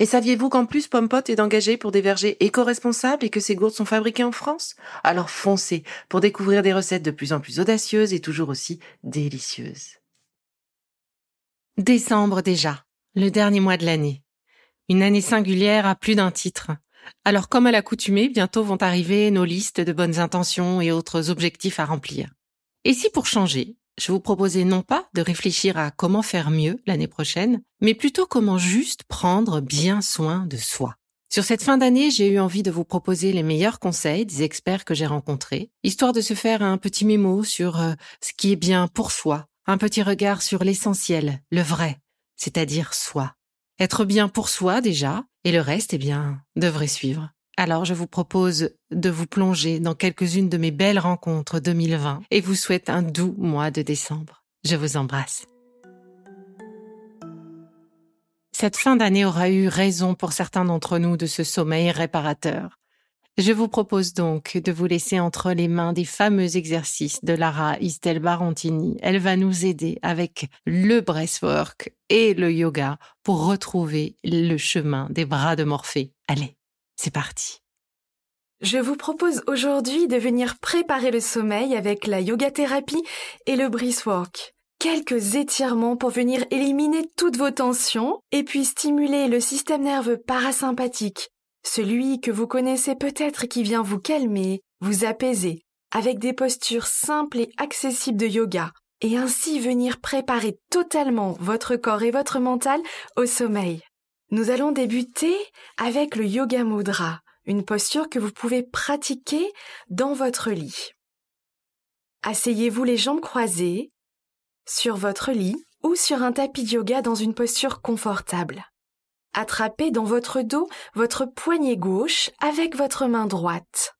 Et saviez-vous qu'en plus Pompot est engagé pour des vergers éco-responsables et que ces gourdes sont fabriquées en France? Alors foncez pour découvrir des recettes de plus en plus audacieuses et toujours aussi délicieuses. Décembre déjà, le dernier mois de l'année. Une année singulière à plus d'un titre. Alors comme à l'accoutumée, bientôt vont arriver nos listes de bonnes intentions et autres objectifs à remplir. Et si pour changer, je vous proposais non pas de réfléchir à comment faire mieux l'année prochaine, mais plutôt comment juste prendre bien soin de soi. Sur cette fin d'année, j'ai eu envie de vous proposer les meilleurs conseils des experts que j'ai rencontrés, histoire de se faire un petit mémo sur euh, ce qui est bien pour soi, un petit regard sur l'essentiel, le vrai, c'est-à-dire soi. Être bien pour soi déjà, et le reste, eh bien, devrait suivre. Alors je vous propose de vous plonger dans quelques-unes de mes belles rencontres 2020 et vous souhaite un doux mois de décembre. Je vous embrasse. Cette fin d'année aura eu raison pour certains d'entre nous de ce sommeil réparateur. Je vous propose donc de vous laisser entre les mains des fameux exercices de Lara Istel Barontini. Elle va nous aider avec le breastwork et le yoga pour retrouver le chemin des bras de Morphée. Allez. C'est parti. Je vous propose aujourd'hui de venir préparer le sommeil avec la yoga thérapie et le breathwork. Quelques étirements pour venir éliminer toutes vos tensions et puis stimuler le système nerveux parasympathique, celui que vous connaissez peut-être qui vient vous calmer, vous apaiser, avec des postures simples et accessibles de yoga, et ainsi venir préparer totalement votre corps et votre mental au sommeil. Nous allons débuter avec le Yoga Mudra, une posture que vous pouvez pratiquer dans votre lit. Asseyez-vous les jambes croisées sur votre lit ou sur un tapis de yoga dans une posture confortable. Attrapez dans votre dos votre poignet gauche avec votre main droite.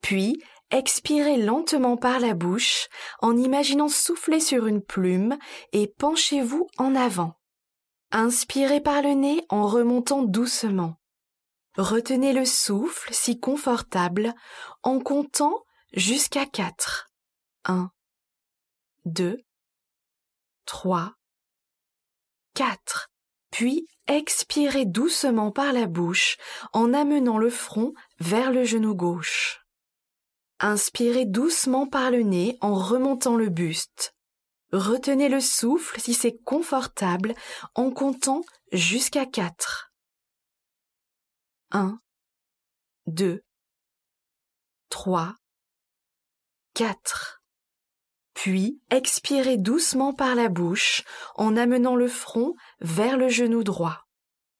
Puis, expirez lentement par la bouche en imaginant souffler sur une plume et penchez-vous en avant. Inspirez par le nez en remontant doucement. Retenez le souffle si confortable en comptant jusqu'à 4. 1, 2, 3, 4. Puis expirez doucement par la bouche en amenant le front vers le genou gauche. Inspirez doucement par le nez en remontant le buste. Retenez le souffle si c'est confortable en comptant jusqu'à 4. 1, 2, 3, 4. Puis expirez doucement par la bouche en amenant le front vers le genou droit.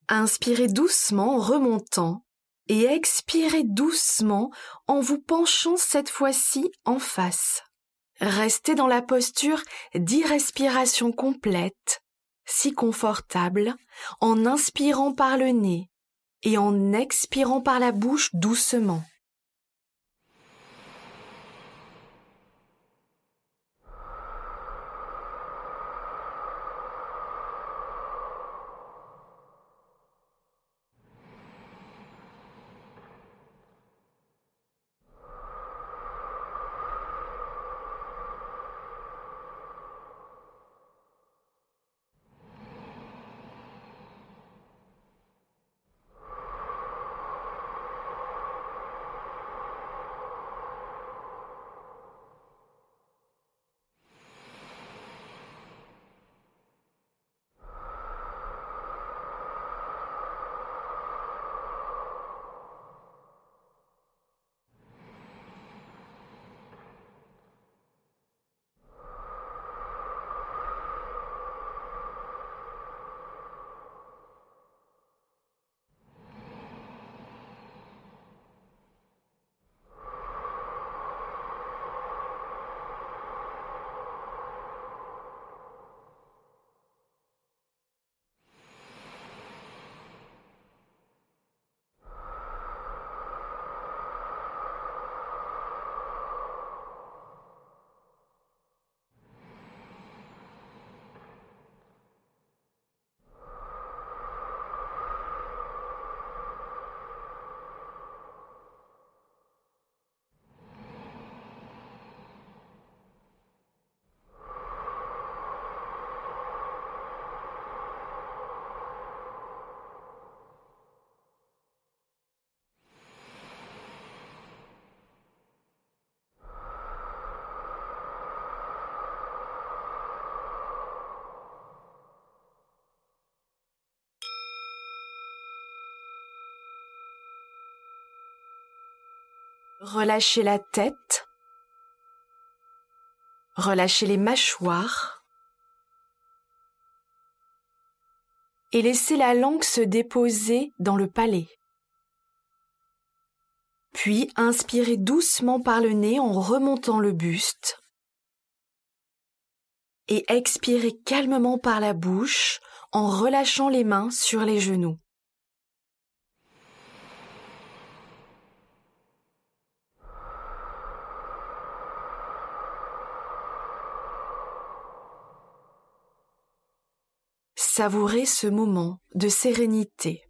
Inspirez doucement en remontant et expirez doucement en vous penchant cette fois-ci en face. Restez dans la posture d'irrespiration complète, si confortable, en inspirant par le nez et en expirant par la bouche doucement. Relâchez la tête. Relâchez les mâchoires. Et laissez la langue se déposer dans le palais. Puis inspirez doucement par le nez en remontant le buste. Et expirez calmement par la bouche en relâchant les mains sur les genoux. Savourez ce moment de sérénité.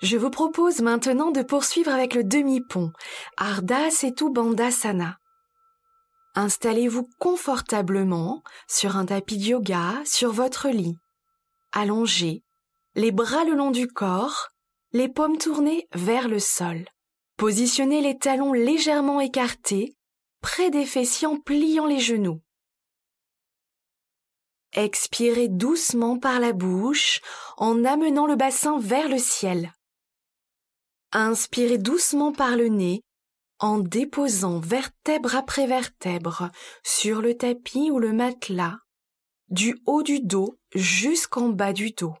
Je vous propose maintenant de poursuivre avec le demi-pont, Ardha Setu Bandhasana. Installez-vous confortablement sur un tapis de yoga, sur votre lit. Allongez, les bras le long du corps, les paumes tournées vers le sol. Positionnez les talons légèrement écartés, près des fessiers en pliant les genoux. Expirez doucement par la bouche en amenant le bassin vers le ciel. Inspirez doucement par le nez en déposant vertèbre après vertèbre sur le tapis ou le matelas, du haut du dos jusqu'en bas du dos.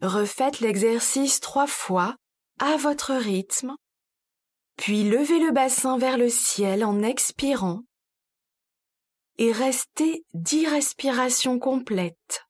Refaites l'exercice trois fois à votre rythme, puis levez le bassin vers le ciel en expirant et restez dix respirations complètes.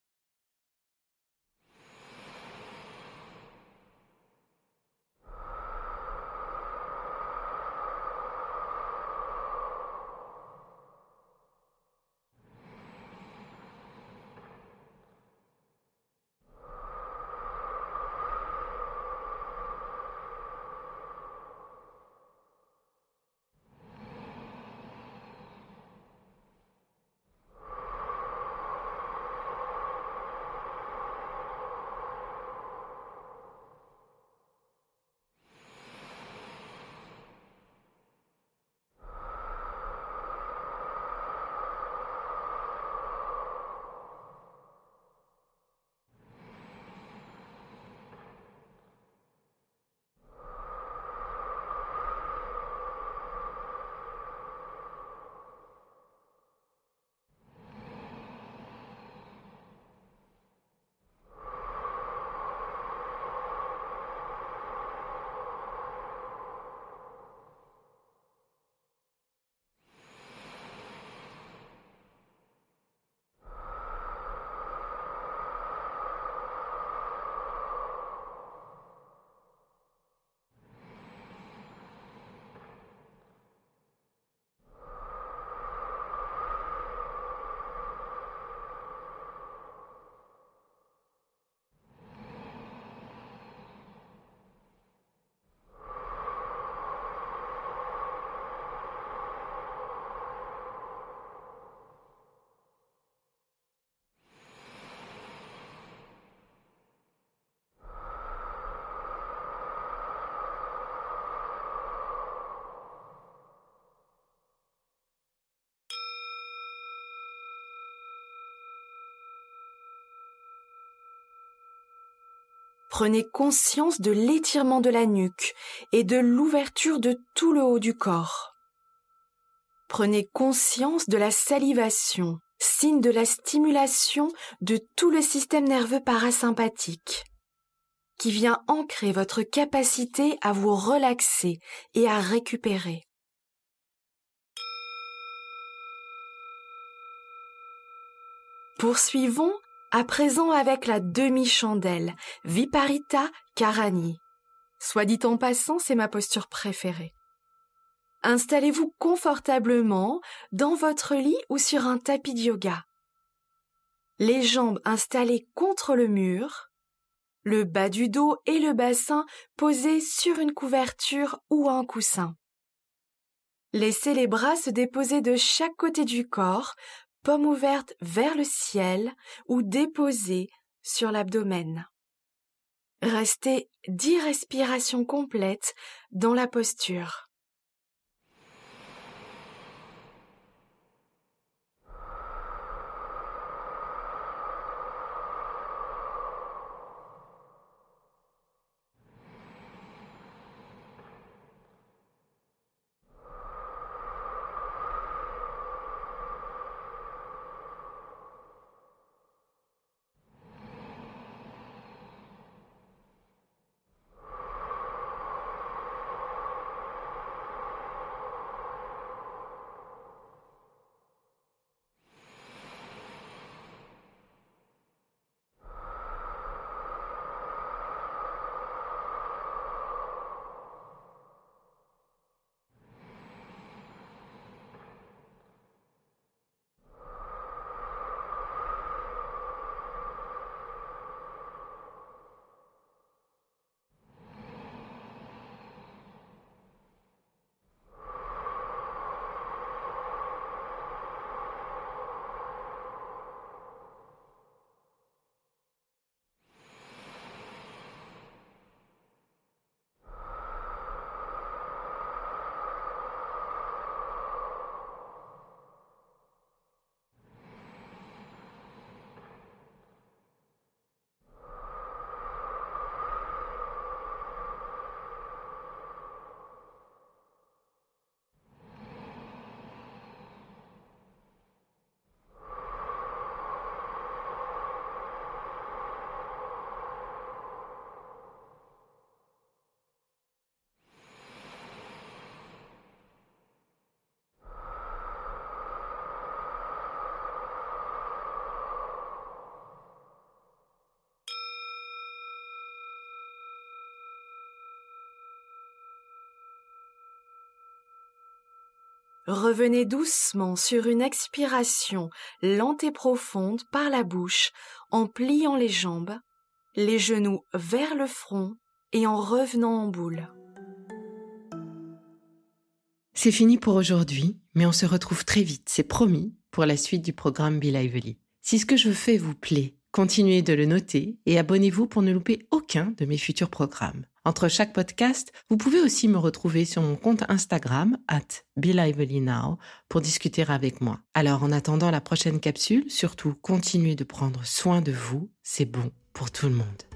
Prenez conscience de l'étirement de la nuque et de l'ouverture de tout le haut du corps. Prenez conscience de la salivation, signe de la stimulation de tout le système nerveux parasympathique, qui vient ancrer votre capacité à vous relaxer et à récupérer. Poursuivons à présent avec la demi-chandelle, Viparita Karani. Soit dit en passant, c'est ma posture préférée. Installez-vous confortablement dans votre lit ou sur un tapis de yoga. Les jambes installées contre le mur, le bas du dos et le bassin posés sur une couverture ou un coussin. Laissez les bras se déposer de chaque côté du corps paume ouverte vers le ciel ou déposée sur l'abdomen. Restez dix respirations complètes dans la posture. Revenez doucement sur une expiration lente et profonde par la bouche en pliant les jambes, les genoux vers le front et en revenant en boule. C'est fini pour aujourd'hui, mais on se retrouve très vite, c'est promis, pour la suite du programme Be Lively. Si ce que je fais vous plaît, continuez de le noter et abonnez-vous pour ne louper aucun de mes futurs programmes. Entre chaque podcast, vous pouvez aussi me retrouver sur mon compte Instagram, at Now, pour discuter avec moi. Alors, en attendant la prochaine capsule, surtout continuez de prendre soin de vous, c'est bon pour tout le monde.